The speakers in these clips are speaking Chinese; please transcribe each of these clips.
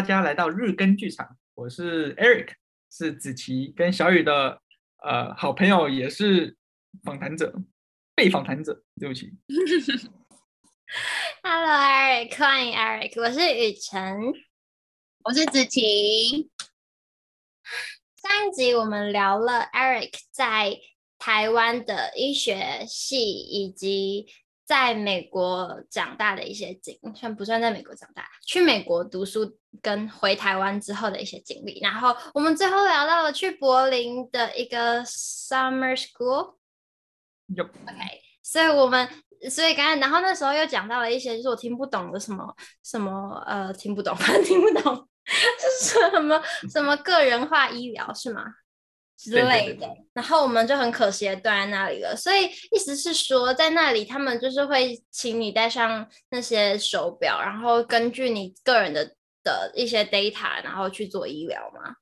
大家来到日更剧场，我是 Eric，是子琪跟小雨的呃好朋友，也是访谈者，被访谈者，对不起。Hello Eric，欢迎 Eric，我是雨辰，我是子琪。上一集我们聊了 Eric 在台湾的医学系以及。在美国长大的一些经，算不算在美国长大？去美国读书跟回台湾之后的一些经历，然后我们最后聊到了去柏林的一个 summer school。有 OK，所以我们所以刚才，然后那时候又讲到了一些就是我听不懂的什么什么呃听不懂，反正听不懂，是什么什么个人化医疗是吗？之类的，然后我们就很可惜的断在那里了。所以意思是说，在那里他们就是会请你带上那些手表，然后根据你个人的的一些 data，然后去做医疗吗？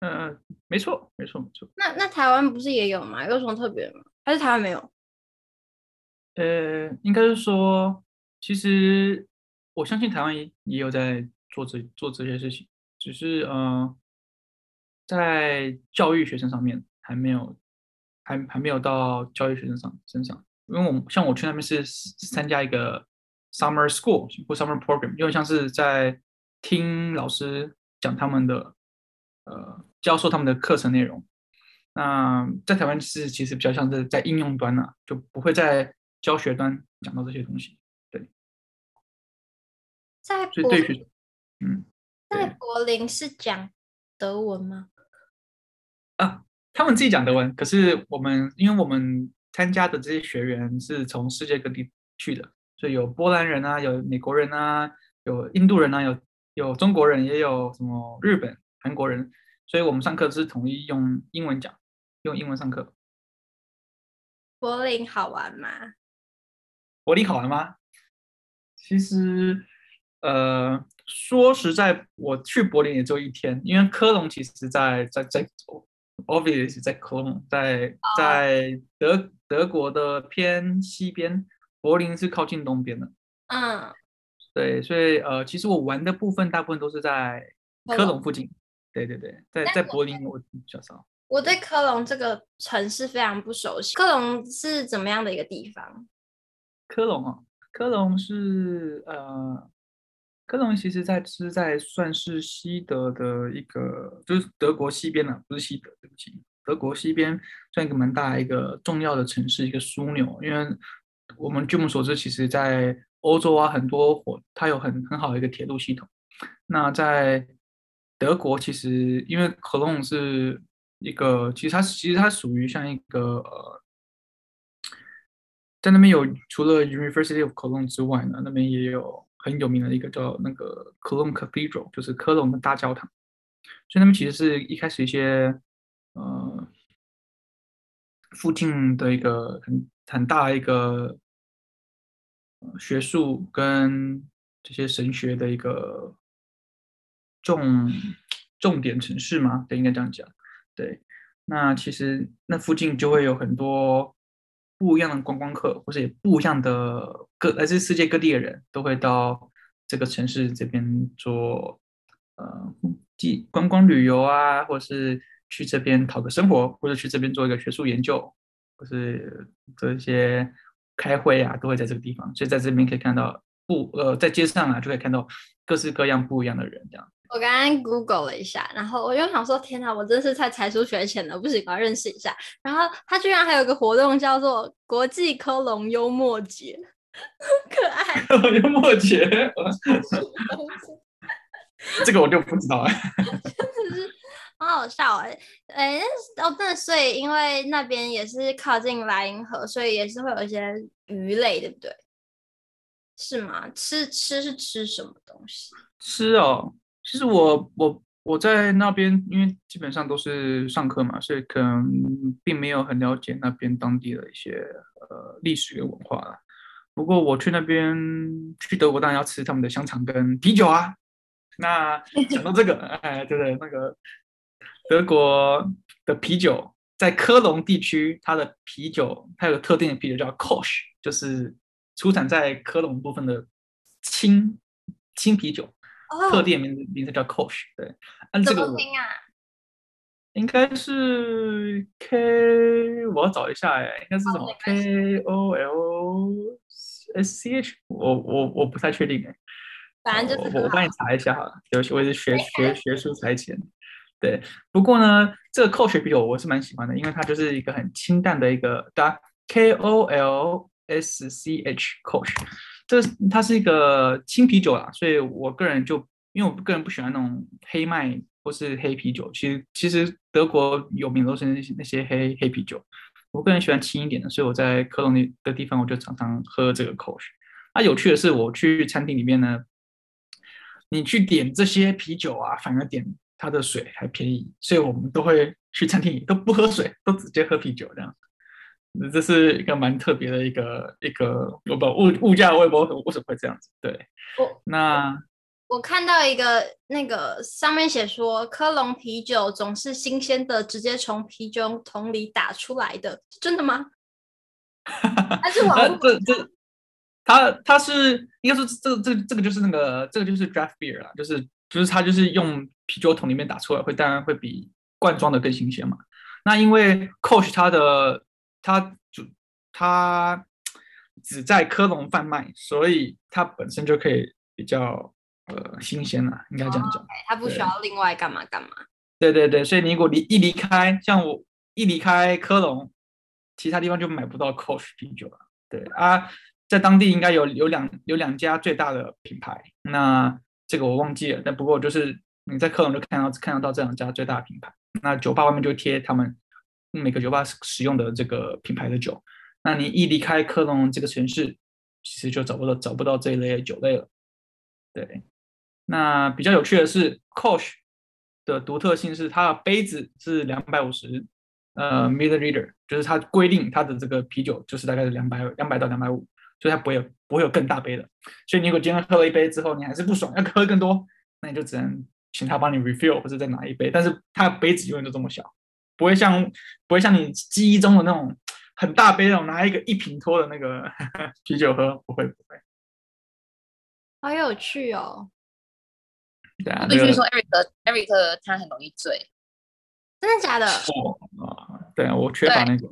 嗯，没错，没错，没错。那那台湾不是也有吗？有什么特别吗？还是台湾没有？呃，应该是说，其实我相信台湾也也有在做这做这些事情，只是嗯。呃在教育学生上面还没有，还还没有到教育学生上身上，因为我们像我去那边是参加一个 summer school 或 summer program，因为像是在听老师讲他们的，呃，教授他们的课程内容。那在台湾是其实比较像是在应用端呢、啊，就不会在教学端讲到这些东西。对，在柏林，嗯，在柏林是讲德文吗？啊，他们自己讲德文，可是我们因为我们参加的这些学员是从世界各地去的，所以有波兰人啊，有美国人啊，有印度人啊，有有中国人，也有什么日本、韩国人，所以我们上课是统一用英文讲，用英文上课。柏林好玩吗？柏林好玩吗？其实，呃，说实在，我去柏林也就一天，因为科隆其实在在在走。Obviously 在科隆，在在德德国的偏西边，柏林是靠近东边的。嗯，对，所以呃，其实我玩的部分大部分都是在科隆附近。对对对，在在柏林我比较少。我对科隆这个城市非常不熟悉。科隆是怎么样的一个地方？科隆啊，科隆是呃。科隆其实在是在算是西德的一个，就是德国西边啊，不是西德，对不起，德国西边算一个蛮大一个重要的城市，一个枢纽。因为我们据我们所知，其实在欧洲啊，很多火，它有很很好的一个铁路系统。那在德国，其实因为科隆是一个，其实它其实它属于像一个呃，在那边有除了 University of Cologne 之外呢，那边也有。很有名的一个叫那个 Cologne Cathedral，就是科隆的大教堂。所以他们其实是一开始一些呃附近的一个很很大一个学术跟这些神学的一个重重点城市嘛，对，应该这样讲。对，那其实那附近就会有很多。不一样的观光客，或者也不一样的各来自世界各地的人都会到这个城市这边做呃，记观光旅游啊，或是去这边讨个生活，或者去这边做一个学术研究，或是做一些开会啊，都会在这个地方。所以在这边可以看到不呃，在街上啊，就可以看到各式各样不一样的人这样。我刚刚 Google 了一下，然后我就想说，天哪，我真是才才疏学浅的，不行，我要认识一下。然后他居然还有个活动叫做国际科隆幽默节，可爱。幽默节，这个我就不知道哎。真的是好好笑哎哎，哦对，所以因为那边也是靠近莱茵河，所以也是会有一些鱼类，对不对？是吗？吃吃是吃什么东西？吃哦。其实我我我在那边，因为基本上都是上课嘛，所以可能并没有很了解那边当地的一些呃历史跟文化了。不过我去那边去德国，当然要吃他们的香肠跟啤酒啊。那 讲到这个，哎，对对，那个德国的啤酒在科隆地区，它的啤酒它有个特定的啤酒叫 Kolsch，就是出产在科隆部分的青青啤酒。特定名字名字叫 Coach，对，按这个应该是 K，我要找一下哎，应该是什么 K O L S C H，我我我不太确定哎，反正就是我我帮你查一下哈，尤其我是学学学术才浅，对，不过呢，这个 Coach 啤酒我是蛮喜欢的，因为它就是一个很清淡的一个，对 K O L S C H Kolsch。这它是一个轻啤酒啦，所以我个人就因为我个人不喜欢那种黑麦或是黑啤酒。其实其实德国有名都是那些那些黑黑啤酒，我个人喜欢轻一点的，所以我在科隆那的地方我就常常喝这个 Kolsch。啊，有趣的是，我去餐厅里面呢，你去点这些啤酒啊，反而点它的水还便宜，所以我们都会去餐厅里都不喝水，都直接喝啤酒这样。这是一个蛮特别的一个一个，我不物物价，我也不知道为什么会这样子。对，我那我看到一个那个上面写说，科隆啤酒总是新鲜的，直接从啤酒桶里打出来的，真的吗？还是网这这，他他是应该说这个这个这个就是那个这个就是 draft beer 啦，就是就是他就是用啤酒桶里面打出来，会当然会比罐装的更新鲜嘛。那因为 Kolsch 它的它主它只在科隆贩卖，所以它本身就可以比较呃新鲜了，应该这样讲。它、oh, okay. 不需要另外干嘛干嘛。对对对，所以你如果离一离开，像我一离开科隆，其他地方就买不到 Coach 啤酒了。对啊，在当地应该有有两有两家最大的品牌，那这个我忘记了，但不过就是你在科隆就看到看得到这两家最大的品牌，那酒吧外面就贴他们。每个酒吧使用的这个品牌的酒，那你一离开科隆这个城市，其实就找不到找不到这一类的酒类了。对，那比较有趣的是，Kolsch 的独特性是它的杯子是两百五十呃 milliliter，就是它规定它的这个啤酒就是大概是两百两百到两百五，所以它不会有不会有更大杯的。所以你如果今天喝了一杯之后，你还是不爽，要喝更多，那你就只能请他帮你 refill 或者再拿一杯，但是它的杯子永远都这么小。不会像不会像你记忆中的那种很大杯那种拿一个一瓶托的那个呵 呵啤酒喝，不会不会，好有趣哦。对啊，必须说 Eric Eric 他很容易醉，真的假的？哦，对啊，我缺乏那个。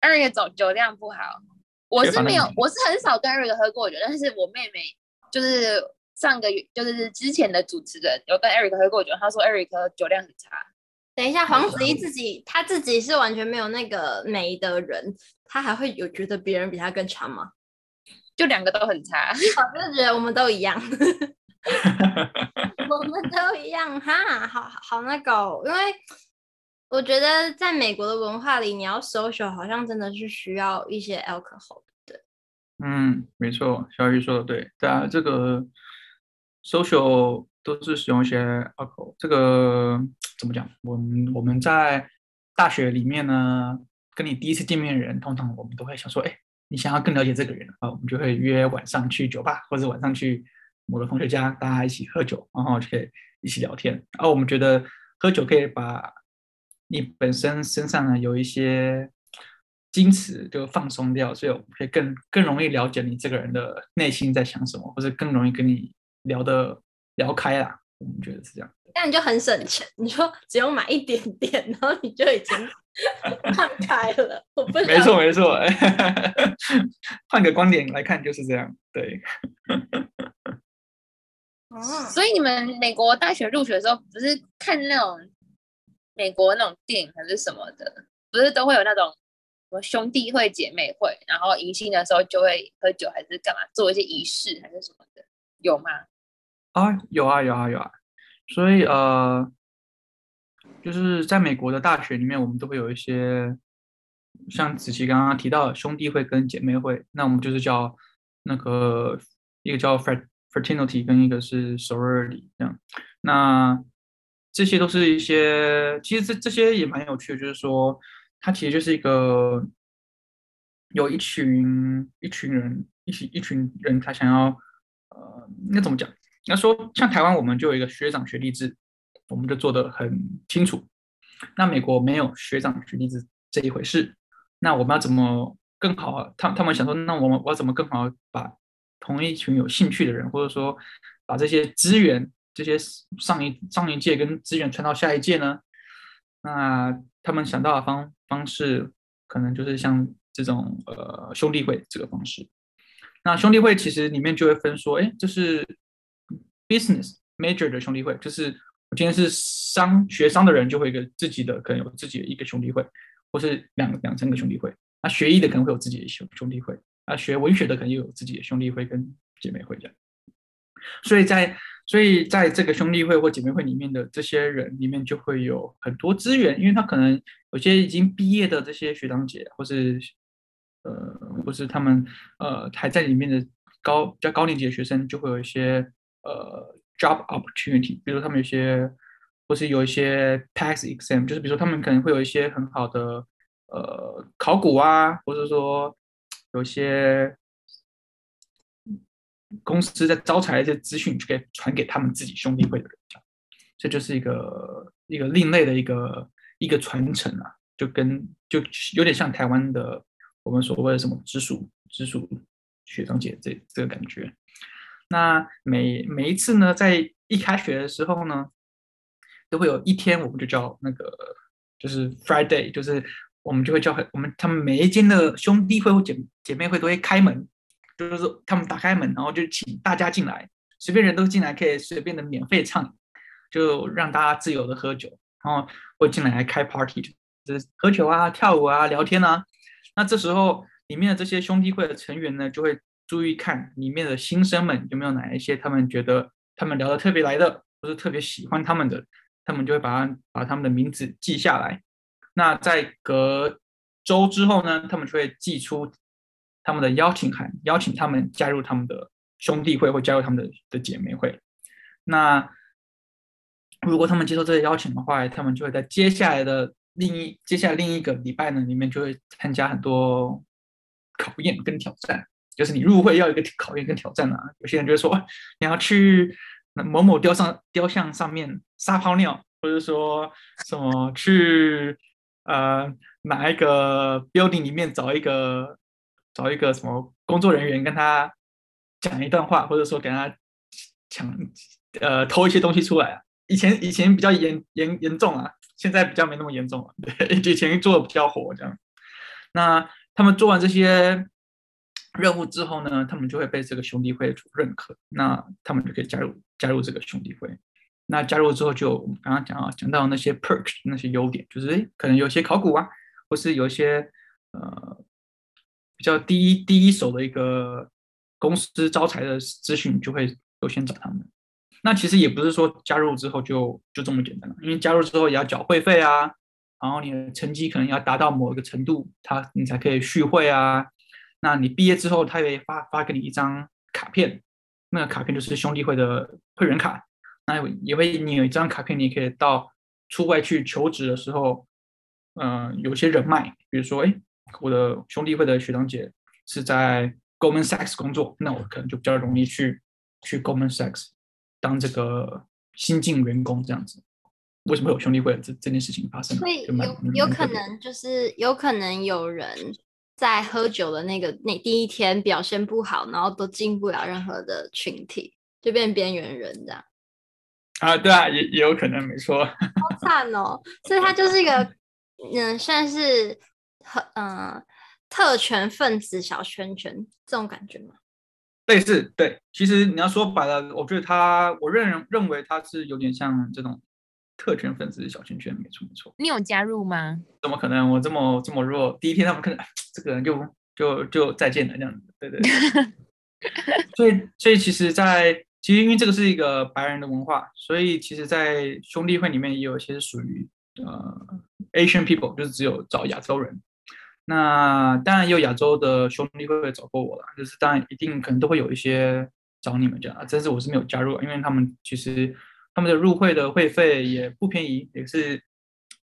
Eric 酒酒量不好，我是没有，我是很少跟 Eric 喝过酒，但是我妹妹就是上个月就是之前的主持人有跟 Eric 喝过酒，他说 Eric 酒量很差。等一下，黄子怡自己，他自己是完全没有那个美的人，他还会有觉得别人比他更差吗？就两个都很差，我就觉得我们都一样，我们都一样哈，好好那个，因为我觉得在美国的文化里，你要 social 好像真的是需要一些 alcohol 的。嗯，没错，小雨说的对，对啊，这个 social 都是使用一些 alcohol，这个。怎么讲？我们我们在大学里面呢，跟你第一次见面的人，通常我们都会想说，哎，你想要更了解这个人啊，我们就会约晚上去酒吧，或者晚上去某个同学家，大家一起喝酒，然后就可以一起聊天。然后我们觉得喝酒可以把你本身身上呢有一些矜持就放松掉，所以我们可以更更容易了解你这个人的内心在想什么，或者更容易跟你聊的聊开啦。我们觉得是这样。那你就很省钱，你说只用买一点点，然后你就已经 看开了。我不没错没错，换个观点来看就是这样。对。哦，所以你们美国大学入学的时候，不是看那种美国那种电影还是什么的，不是都会有那种什么兄弟会、姐妹会，然后迎新的时候就会喝酒，还是干嘛做一些仪式还是什么的，有吗？啊，有啊有啊有啊。所以呃，就是在美国的大学里面，我们都会有一些像子琪刚刚提到兄弟会跟姐妹会，那我们就是叫那个一个叫 fraternity，跟一个是 sorority 这样。那这些都是一些，其实这这些也蛮有趣的，就是说它其实就是一个有一群一群人一起一群人，他想要呃，应该怎么讲？那说像台湾，我们就有一个学长学弟制，我们就做得很清楚。那美国没有学长学弟制这一回事。那我们要怎么更好？他他们想说，那我们我怎么更好把同一群有兴趣的人，或者说把这些资源，这些上一上一届跟资源传到下一届呢？那他们想到的方方式，可能就是像这种呃兄弟会这个方式。那兄弟会其实里面就会分说，哎，这是 business major 的兄弟会，就是我今天是商学商的人，就会有个自己的可能有自己的一个兄弟会，或是两两三个兄弟会。那学医的可能会有自己的兄兄弟会，啊，学文学的可能又有自己的兄弟会跟姐妹会这样。所以在所以在这个兄弟会或姐妹会里面的这些人里面，就会有很多资源，因为他可能有些已经毕业的这些学长姐，或是呃，或是他们呃还在里面的高比较高年级的学生，就会有一些呃 job opportunity，比如他们有些或是有一些 pass exam，就是比如说他们可能会有一些很好的呃考古啊，或者说有一些。公司在招财的一些资讯就可以传给他们自己兄弟会的人，这就是一个一个另类的一个一个传承啊，就跟就有点像台湾的我们所谓的什么直属直属学长姐这这个感觉。那每每一次呢，在一开学的时候呢，都会有一天，我们就叫那个就是 Friday，就是我们就会叫我们他们每一间的兄弟会或姐姐妹会都会开门。就是说他们打开门，然后就请大家进来，随便人都进来，可以随便的免费唱，就让大家自由的喝酒，然后会进来开 party，就是喝酒啊、跳舞啊、聊天啊。那这时候里面的这些兄弟会的成员呢，就会注意看里面的新生们有没有哪一些他们觉得他们聊得特别来的，或是特别喜欢他们的，他们就会把他把他们的名字记下来。那在隔周之后呢，他们就会寄出。他们的邀请函，邀请他们加入他们的兄弟会或加入他们的的姐妹会。那如果他们接受这个邀请的话，他们就会在接下来的另一接下来另一个礼拜呢，里面就会参加很多考验跟挑战。就是你入会要有一个考验跟挑战啊。有些人就会说，你要去某某雕像雕像上面撒泡尿，或者说什么去呃哪一个 building 里面找一个。找一个什么工作人员跟他讲一段话，或者说给他抢呃偷一些东西出来啊。以前以前比较严严严重啊，现在比较没那么严重了。对，以前做的比较火这样。那他们做完这些任务之后呢，他们就会被这个兄弟会所认可，那他们就可以加入加入这个兄弟会。那加入之后就我们刚刚讲啊，讲到那些 perks 那些优点，就是诶可能有些考古啊，或是有一些呃。比较第一第一手的一个公司招财的资讯，就会优先找他们。那其实也不是说加入之后就就这么简单了，因为加入之后也要缴会费啊，然后你的成绩可能要达到某一个程度，他你才可以续会啊。那你毕业之后，他也会发发给你一张卡片，那个卡片就是兄弟会的会员卡。那也会你有一张卡片，你可以到出外去求职的时候，嗯、呃，有些人脉，比如说哎。我的兄弟会的学长姐是在 Goldman Sachs 工作，那我可能就比较容易去去 Goldman Sachs 当这个新进员工这样子。为什么有兄弟会这这件事情发生？所以有有可能就是有可能有人在喝酒的那个那第一天表现不好，然后都进不了任何的群体，就变边缘人这样。啊，对啊，也也有可能，没错。好惨哦！所以他就是一个嗯，算是。很嗯，特权分子小圈圈这种感觉吗？类似，对。其实你要说白了，我觉得他，我认认为他是有点像这种特权粉丝小圈圈，没错没错。你有加入吗？怎么可能？我这么这么弱，第一天他们可能 这个人就就就再见了这样子，对对对。所以所以其实在，在其实因为这个是一个白人的文化，所以其实，在兄弟会里面也有一些属于呃 Asian people，就是只有找亚洲人。那当然也有亚洲的兄弟会找过我了，就是当然一定可能都会有一些找你们这样，但是我是没有加入，因为他们其实他们的入会的会费也不便宜，也是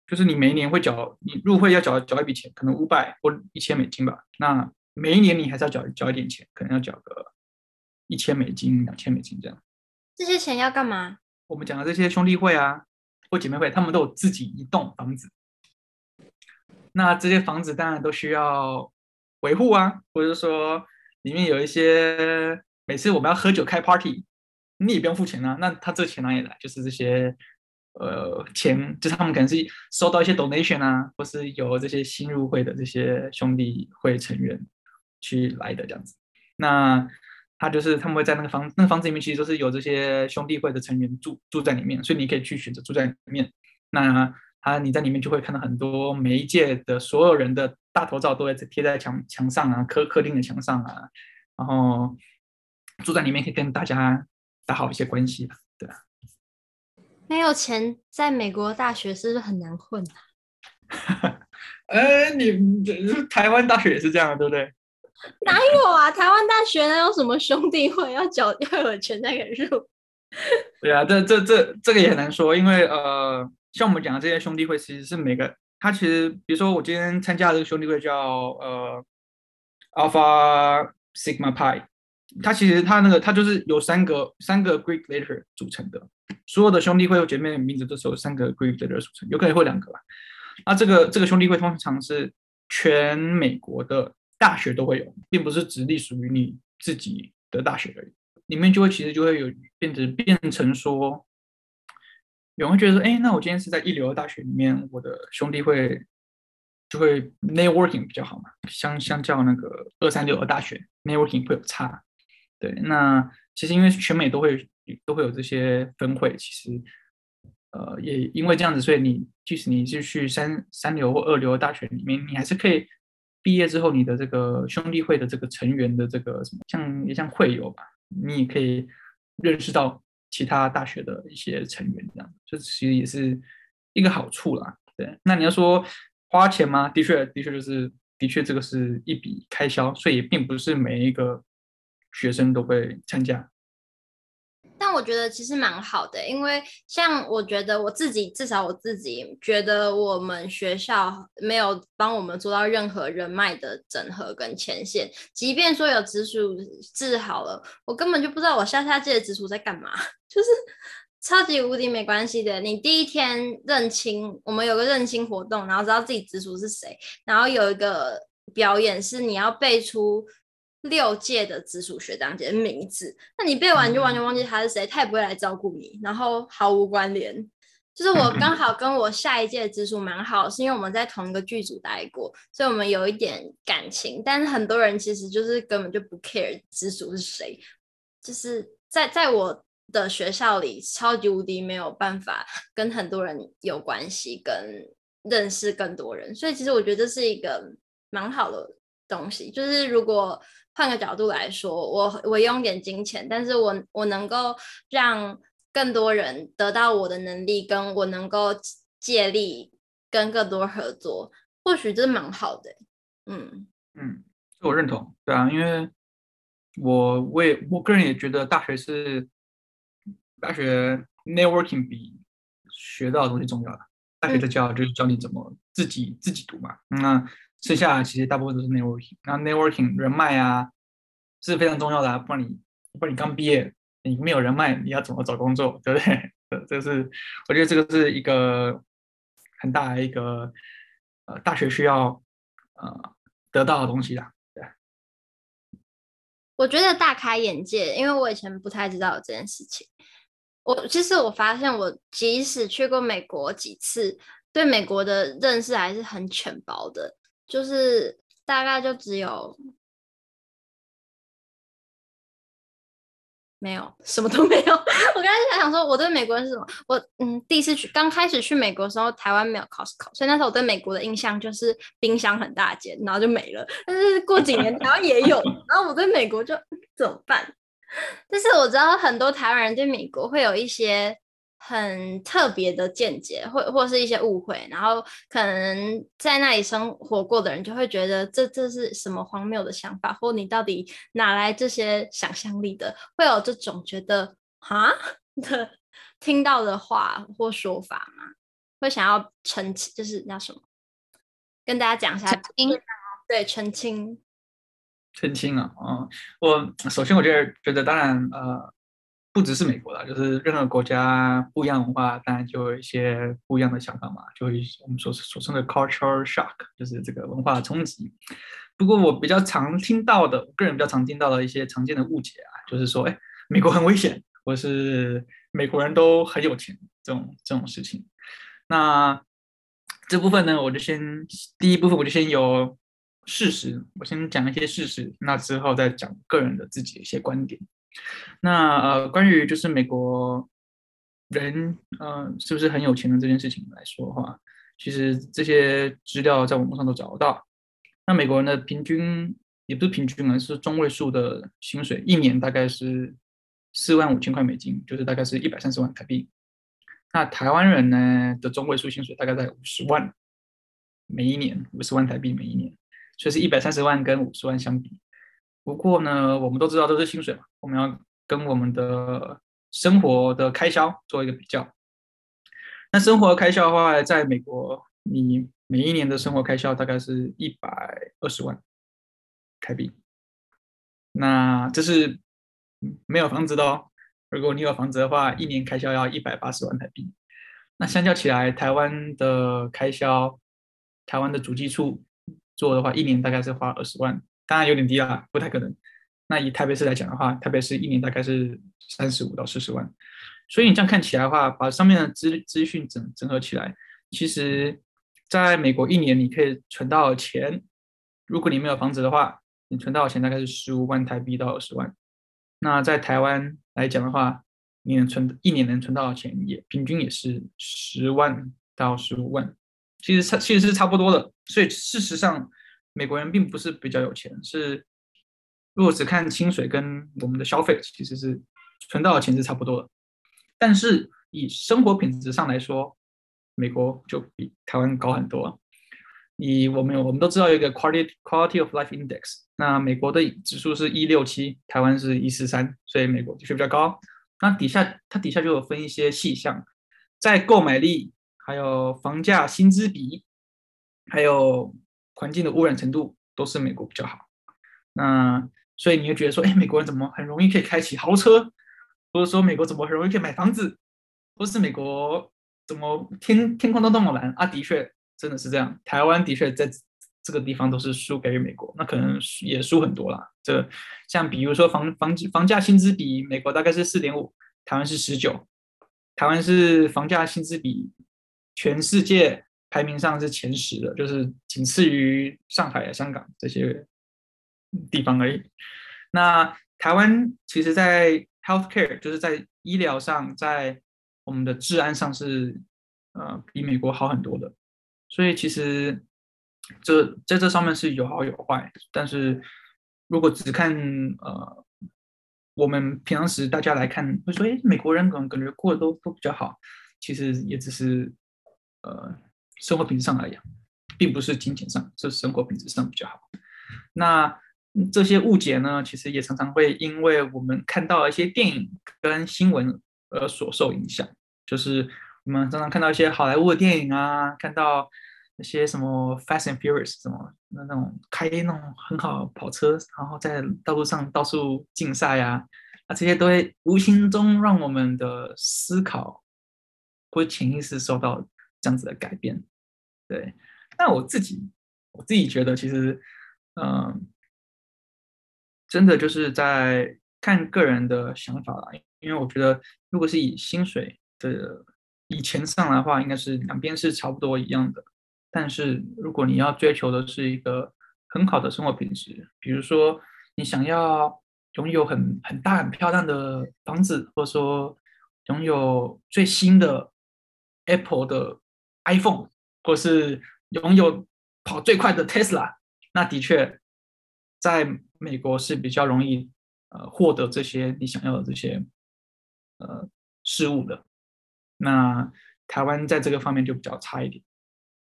就是你每一年会缴，你入会要缴缴一笔钱，可能五百或一千美金吧。那每一年你还是要缴缴一点钱，可能要缴个一千美金、两千美金这样。这些钱要干嘛？我们讲的这些兄弟会啊或姐妹会，他们都有自己一栋房子。那这些房子当然都需要维护啊，或者说里面有一些每次我们要喝酒开 party，你也不用付钱啊。那他这钱哪里来？就是这些呃钱，就是他们可能是收到一些 donation 啊，或是由这些新入会的这些兄弟会成员去来的这样子。那他就是他们会在那个房那个房子里面，其实都是有这些兄弟会的成员住住在里面，所以你可以去选择住在里面。那他你在里面就会看到很多每一届的所有人的大头照都会贴在墙墙上啊，客客厅的墙上啊，然后住在里面可以跟大家打好一些关系吧，对啊。没有钱在美国大学是不是很难混啊？哎，你台湾大学也是这样，对不对？哪有啊？台湾大学能有什么兄弟会要缴要有钱才可以入？对啊，这这这这个也很难说，因为呃，像我们讲的这些兄弟会，其实是每个他其实，比如说我今天参加的这个兄弟会叫呃 Alpha Sigma Pi，它其实它那个它就是有三个三个 Greek letter 组成的，所有的兄弟会或姐妹的名字都是由三个 Greek letter 组成，有可能会两个吧。那这个这个兄弟会通常是全美国的。大学都会有，并不是只隶属于你自己的大学而已。里面就会其实就会有变成变成说，有人会觉得说，哎，那我今天是在一流的大学里面，我的兄弟会就会 networking 比较好嘛，相相较那个二三流的大学 networking 会有差。对，那其实因为全美都会都会有这些分会，其实呃也因为这样子，所以你即使你是去三三流或二流的大学里面，你还是可以。毕业之后，你的这个兄弟会的这个成员的这个什么，像也像会友吧，你也可以认识到其他大学的一些成员，这样，这其实也是一个好处啦。对，那你要说花钱吗？的确，的确就是，的确这个是一笔开销，所以也并不是每一个学生都会参加。但我觉得其实蛮好的，因为像我觉得我自己，至少我自己觉得我们学校没有帮我们做到任何人脉的整合跟牵线。即便说有直属治好了，我根本就不知道我下下届的直属在干嘛，就是超级无敌没关系的。你第一天认亲，我们有个认亲活动，然后知道自己直属是谁，然后有一个表演是你要背出。六届的直属学长姐的名字，那你背完就完全忘记他是谁，他也不会来照顾你，然后毫无关联。就是我刚好跟我下一届的直属蛮好，是因为我们在同一个剧组待过，所以我们有一点感情。但是很多人其实就是根本就不 care 直属是谁，就是在在我的学校里超级无敌没有办法跟很多人有关系，跟认识更多人。所以其实我觉得这是一个蛮好的东西，就是如果。换个角度来说，我我用点金钱，但是我我能够让更多人得到我的能力，跟我能够借力跟更多合作，或许这蛮好的。嗯嗯，我认同，对啊，因为我我也我个人也觉得大学是大学 networking 比学到的东西重要的。大学的教就是教你怎么自己、嗯、自己读嘛，那。剩下其实大部分都是 networking，那 networking 人脉啊是非常重要的啊，不然你不然你刚毕业，你没有人脉，你要怎么找工作，对不对？这是我觉得这个是一个很大的一个呃大学需要呃得到的东西啦。对，我觉得大开眼界，因为我以前不太知道有这件事情。我其实我发现，我即使去过美国几次，对美国的认识还是很浅薄的。就是大概就只有没有什么都没有。我刚才还想说，我对美国人是什么？我嗯，第一次去刚开始去美国的时候，台湾没有 Costco，所以那时候我对美国的印象就是冰箱很大间，然后就没了。但是过几年台湾也有，然后我对美国就怎么办？但是我知道很多台湾人对美国会有一些。很特别的见解，或或是一些误会，然后可能在那里生活过的人就会觉得这这是什么荒谬的想法，或你到底哪来这些想象力的？会有这种觉得啊 的听到的话或说法吗？会想要澄清，就是那什么，跟大家讲一下，澄清，对，澄清，澄清啊，嗯，我首先我觉得觉得当然呃。不只是美国啦，就是任何国家不一样的文化，当然就有一些不一样的想法嘛，就我们所所称的 cultural shock，就是这个文化冲击。不过我比较常听到的，我个人比较常听到的一些常见的误解啊，就是说，哎，美国很危险，或是美国人都很有钱这种这种事情。那这部分呢，我就先第一部分我就先有事实，我先讲一些事实，那之后再讲个人的自己一些观点。那呃，关于就是美国人呃是不是很有钱的这件事情来说的话，其实这些资料在网络上都找得到。那美国人的平均也不是平均啊，是中位数的薪水，一年大概是四万五千块美金，就是大概是一百三十万台币。那台湾人呢的中位数薪水大概在五十万，每一年五十万台币每一年，所以是一百三十万跟五十万相比。不过呢，我们都知道都是薪水嘛，我们要跟我们的生活的开销做一个比较。那生活开销的话，在美国，你每一年的生活开销大概是一百二十万台币。那这是没有房子的哦。如果你有房子的话，一年开销要一百八十万台币。那相较起来，台湾的开销，台湾的主计处做的话，一年大概是花二十万。当然有点低啦，不太可能。那以台北市来讲的话，台北市一年大概是三十五到四十万。所以你这样看起来的话，把上面的资资讯整整合起来，其实在美国一年你可以存到钱，如果你没有房子的话，你存到钱大概是十五万台币到二十万。那在台湾来讲的话，你能存一年能存到的钱也平均也是十万到十五万，其实差其实是差不多的。所以事实上。美国人并不是比较有钱，是如果只看薪水跟我们的消费，其实是存到的钱是差不多的。但是以生活品质上来说，美国就比台湾高很多。以我们我们都知道有一个 quality quality of life index，那美国的指数是一六七，台湾是一四三，所以美国的确比较高。那底下它底下就有分一些细项，在购买力、还有房价薪资比，还有。环境的污染程度都是美国比较好，那所以你会觉得说，哎，美国人怎么很容易可以开起豪车，或者说美国怎么很容易可以买房子，或是美国怎么天天空都那么蓝啊？的确，真的是这样。台湾的确在这个地方都是输给美国，那可能也输很多啦。这像比如说房房房价薪资比，美国大概是四点五，台湾是十九，台湾是房价薪资比全世界。排名上是前十的，就是仅次于上海、香港这些地方而已。那台湾其实，在 healthcare，就是在医疗上，在我们的治安上是呃比美国好很多的。所以其实这在这上面是有好有坏。但是如果只看呃我们平常时大家来看，会说哎，美国人可能感觉过得都都比较好，其实也只是呃。生活品质上来讲，并不是金钱上，是生活品质上比较好。那这些误解呢，其实也常常会因为我们看到一些电影跟新闻而所受影响。就是我们常常看到一些好莱坞的电影啊，看到那些什么《Fast and Furious》什么那那种开那种很好跑车，然后在道路上到处竞赛啊，那这些都会无形中让我们的思考会潜意识受到这样子的改变。对，那我自己我自己觉得，其实，嗯、真的就是在看个人的想法啦。因为我觉得，如果是以薪水的以钱上来的话，应该是两边是差不多一样的。但是，如果你要追求的是一个很好的生活品质，比如说你想要拥有很很大很漂亮的房子，或者说拥有最新的 Apple 的 iPhone。或是拥有跑最快的 Tesla，那的确在美国是比较容易呃获得这些你想要的这些呃事物的。那台湾在这个方面就比较差一点。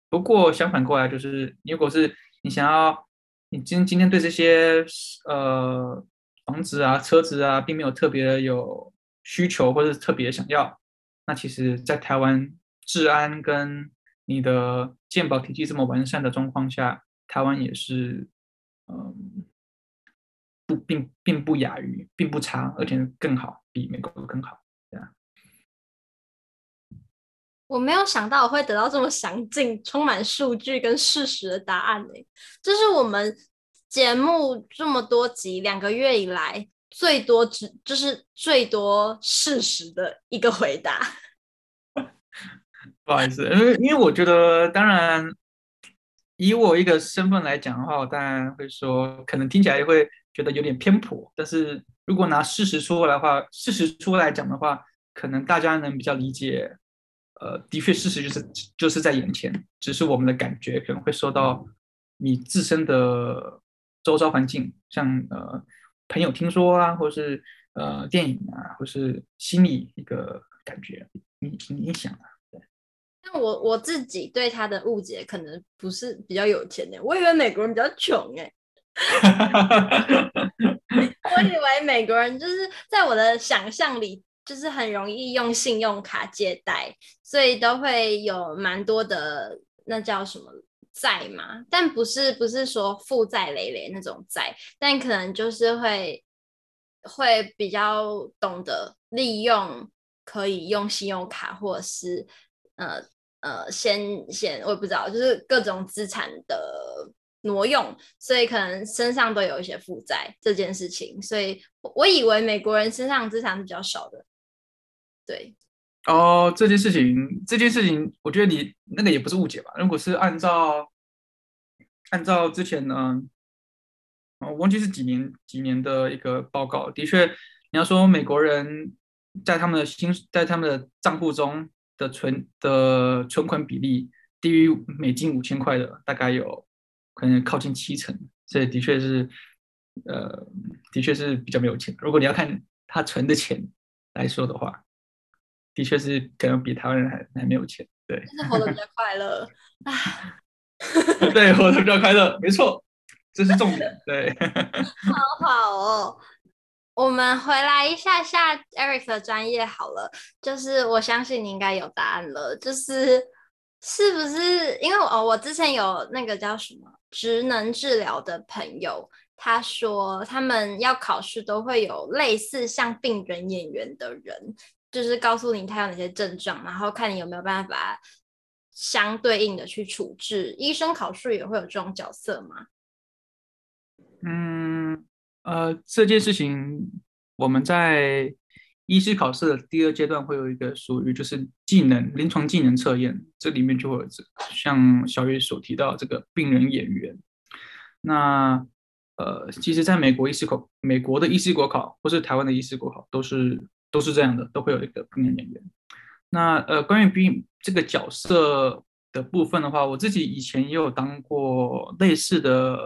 不过相反过来就是，如果是你想要你今今天对这些呃房子啊、车子啊，并没有特别有需求或者特别想要，那其实在台湾治安跟你的健保体系这么完善的状况下，台湾也是，嗯，不并并不亚于，并不差，而且更好，比美国更好，对啊。我没有想到我会得到这么详尽、充满数据跟事实的答案呢。这是我们节目这么多集两个月以来最多只就是最多事实的一个回答。不好意思，因为因为我觉得，当然以我一个身份来讲的话，我当然会说，可能听起来会觉得有点偏颇。但是如果拿事实出来的话，事实出来讲的话，可能大家能比较理解。呃，的确，事实就是就是在眼前，只是我们的感觉可能会受到你自身的周遭环境，像呃朋友听说啊，或是呃电影啊，或是心理一个感觉影影响啊。我我自己对他的误解，可能不是比较有钱的，我以为美国人比较穷哎，我以为美国人就是在我的想象里。就是很容易用信用卡借贷，所以都会有蛮多的那叫什么债嘛，但不是不是说负债累累那种债，但可能就是会会比较懂得利用，可以用信用卡或者是呃呃先先我也不知道，就是各种资产的挪用，所以可能身上都有一些负债这件事情，所以我以为美国人身上资产是比较少的。对，哦，这件事情，这件事情，我觉得你那个也不是误解吧？如果是按照按照之前呢，我忘记是几年几年的一个报告，的确，你要说美国人在他们的薪在他们的账户中的存的存款比例低于美金五千块的，大概有可能靠近七成，所以的确是，呃，的确是比较没有钱。如果你要看他存的钱来说的话。的确是可能比台湾人还还没有钱，对，但是活得比较快乐 对，活得比较快乐，没错，这是重点，对，好好哦。我们回来一下下 Eric 的专业好了，就是我相信你应该有答案了，就是是不是因为哦，我之前有那个叫什么职能治疗的朋友，他说他们要考试都会有类似像病人演员的人。就是告诉你他有哪些症状，然后看你有没有办法相对应的去处置。医生考试也会有这种角色吗？嗯，呃，这件事情我们在医师考试的第二阶段会有一个属于就是技能临床技能测验，这里面就会有这像小雨所提到这个病人演员。那呃，其实在美国医师考美国的医师国考或是台湾的医师国考都是。都是这样的，都会有一个病人演员。那呃，关于病这个角色的部分的话，我自己以前也有当过类似的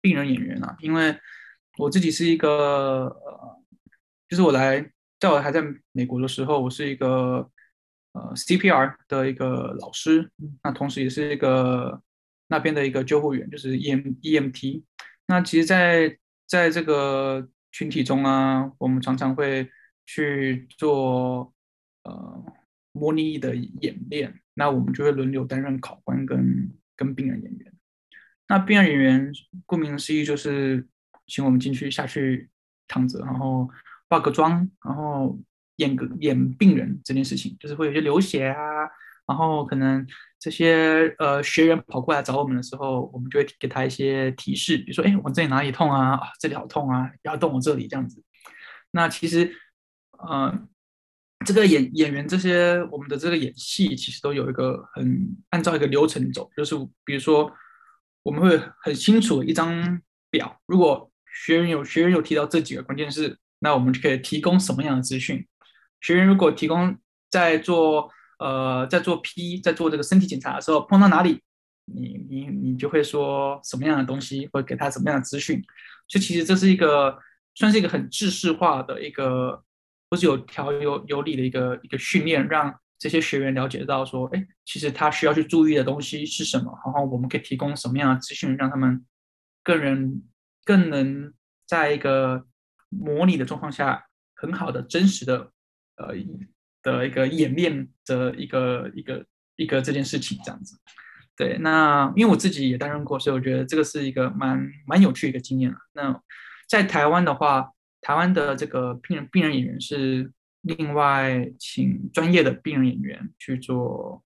病人演员啊。因为我自己是一个呃，就是我来在我还在美国的时候，我是一个呃 CPR 的一个老师，那同时也是一个那边的一个救护员，就是 EM EMT。那其实在，在在这个群体中啊，我们常常会。去做呃模拟的演练，那我们就会轮流担任考官跟跟病人演员。那病人演员顾名思义就是请我们进去下去躺着，然后化个妆，然后演个演病人这件事情，就是会有些流血啊，然后可能这些呃学员跑过来找我们的时候，我们就会给他一些提示，比如说哎我这里哪里痛啊，这里好痛啊，不要动我这里这样子。那其实。呃，这个演演员这些，我们的这个演戏其实都有一个很按照一个流程走，就是比如说我们会很清楚一张表，如果学员有学员有提到这几个关键字，那我们就可以提供什么样的资讯。学员如果提供在做呃在做 P 在做这个身体检查的时候碰到哪里，你你你就会说什么样的东西，会给他什么样的资讯。所以其实这是一个算是一个很制式化的一个。不是有条有有理的一个一个训练，让这些学员了解到说，哎，其实他需要去注意的东西是什么，然后我们可以提供什么样的资讯，让他们个人更能在一个模拟的状况下，很好的真实的呃的一个演练的一个一个一个这件事情这样子。对，那因为我自己也担任过，所以我觉得这个是一个蛮蛮有趣的一个经验。那在台湾的话。台湾的这个病人病人演员是另外请专业的病人演员去做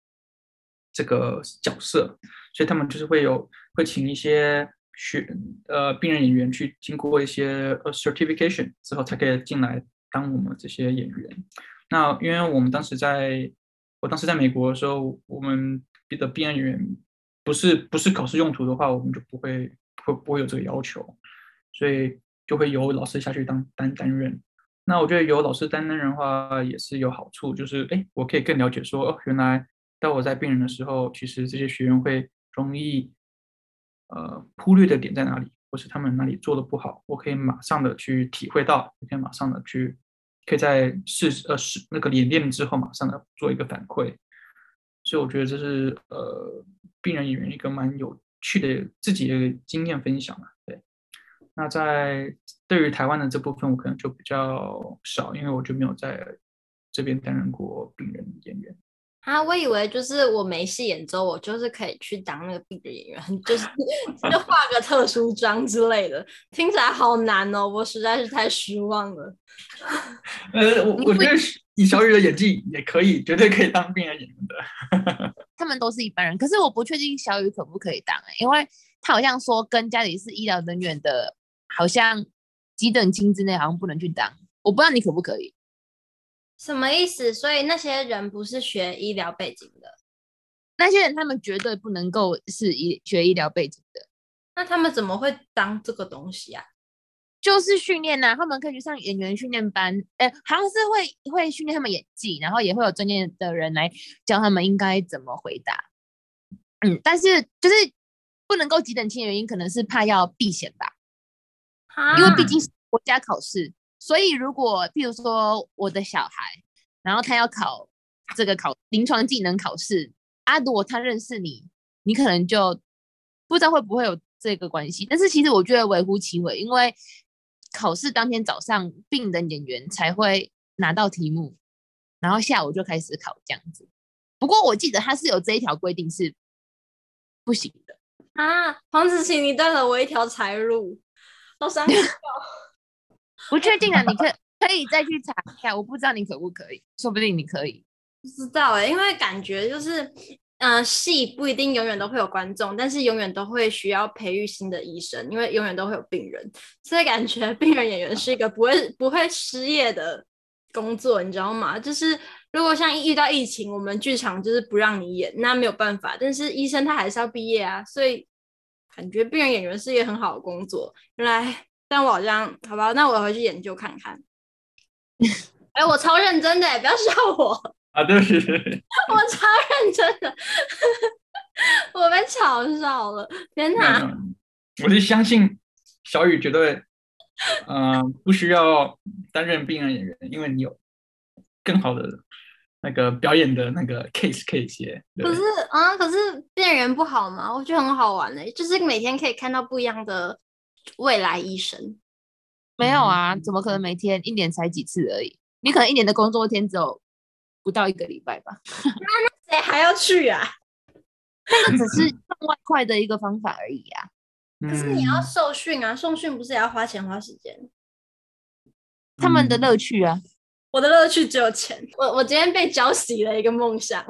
这个角色，所以他们就是会有会请一些学呃病人演员去经过一些呃 certification 之后，才可以进来当我们这些演员。那因为我们当时在，我当时在美国的时候，我们的病人演员不是不是考试用途的话，我们就不会会不会有这个要求，所以就会由老师下去当担担任。那我觉得有老师担任的话也是有好处，就是哎，我可以更了解说哦，原来当我在病人的时候，其实这些学员会容易呃忽略的点在哪里，或是他们哪里做的不好，我可以马上的去体会到，也可以马上的去可以在试呃试那个演练之后马上的做一个反馈，所以我觉得这是呃病人演员一个蛮有趣的自己的经验分享嘛。对。那在对于台湾的这部分，我可能就比较少，因为我就没有在这边担任过病人演员。啊，我以为就是我没戏演之后，我就是可以去当那个病的演员，就是 就化个特殊妆之类的，听起来好难哦，我实在是太失望了。呃，我我觉得以小雨的演技也可以，绝对可以当病人演员的。他们都是一般人，可是我不确定小雨可不可以当，因为他好像说跟家里是医疗人员的。好像几等亲之内好像不能去当，我不知道你可不可以？什么意思？所以那些人不是学医疗背景的，那些人他们绝对不能够是医学医疗背景的。那他们怎么会当这个东西啊？就是训练呐，他们可以去上演员训练班，哎，好像是会会训练他们演技，然后也会有专业的人来教他们应该怎么回答。嗯，但是就是不能够几等亲的原因，可能是怕要避嫌吧。因为毕竟是国家考试，所以如果譬如说我的小孩，然后他要考这个考临床技能考试，啊，如果他认识你，你可能就不知道会不会有这个关系。但是其实我觉得微乎其微，因为考试当天早上病人演员才会拿到题目，然后下午就开始考这样子。不过我记得他是有这一条规定是不行的啊，黄子晴，你断了我一条财路。好伤心，不确定啊，你可以可以再去查一下，我不知道你可不可以，说不定你可以。不知道哎、因为感觉就是，嗯、呃，戏不一定永远都会有观众，但是永远都会需要培育新的医生，因为永远都会有病人，所以感觉病人演员是一个不会不会失业的工作，你知道吗？就是如果像遇到疫情，我们剧场就是不让你演，那没有办法，但是医生他还是要毕业啊，所以。感觉病人演员是一个很好的工作，原来，但我好像，好吧，那我回去研究看看。哎、欸，我超认真的，不要笑我啊！对，不起，我超认真的，我被嘲笑了，天哪！我就相信小雨绝对，嗯、呃，不需要担任病人演员，因为你有更好的。那个表演的那个 case 可以接，可是啊，可是病人不好吗？我觉得很好玩的，就是每天可以看到不一样的未来医生。没有啊，怎么可能每天？一年才几次而已？你可能一年的工作天只有不到一个礼拜吧？那那谁还要去啊？那个只是赚外快的一个方法而已啊。可是你要受训啊，受训不是也要花钱花时间？他们的乐趣啊。我的乐趣只有钱。我我今天被浇熄了一个梦想。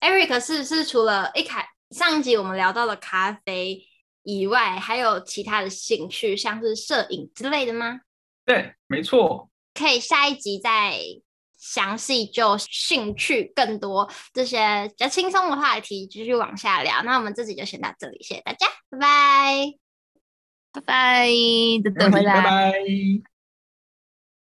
Eric 是是除了一开上一集我们聊到了咖啡以外，还有其他的兴趣，像是摄影之类的吗？对，没错。可以下一集再详细就兴趣更多这些比较轻松的话题继续往下聊。那我们这集就先到这里，谢谢大家，拜拜，拜拜，等等回来，拜拜。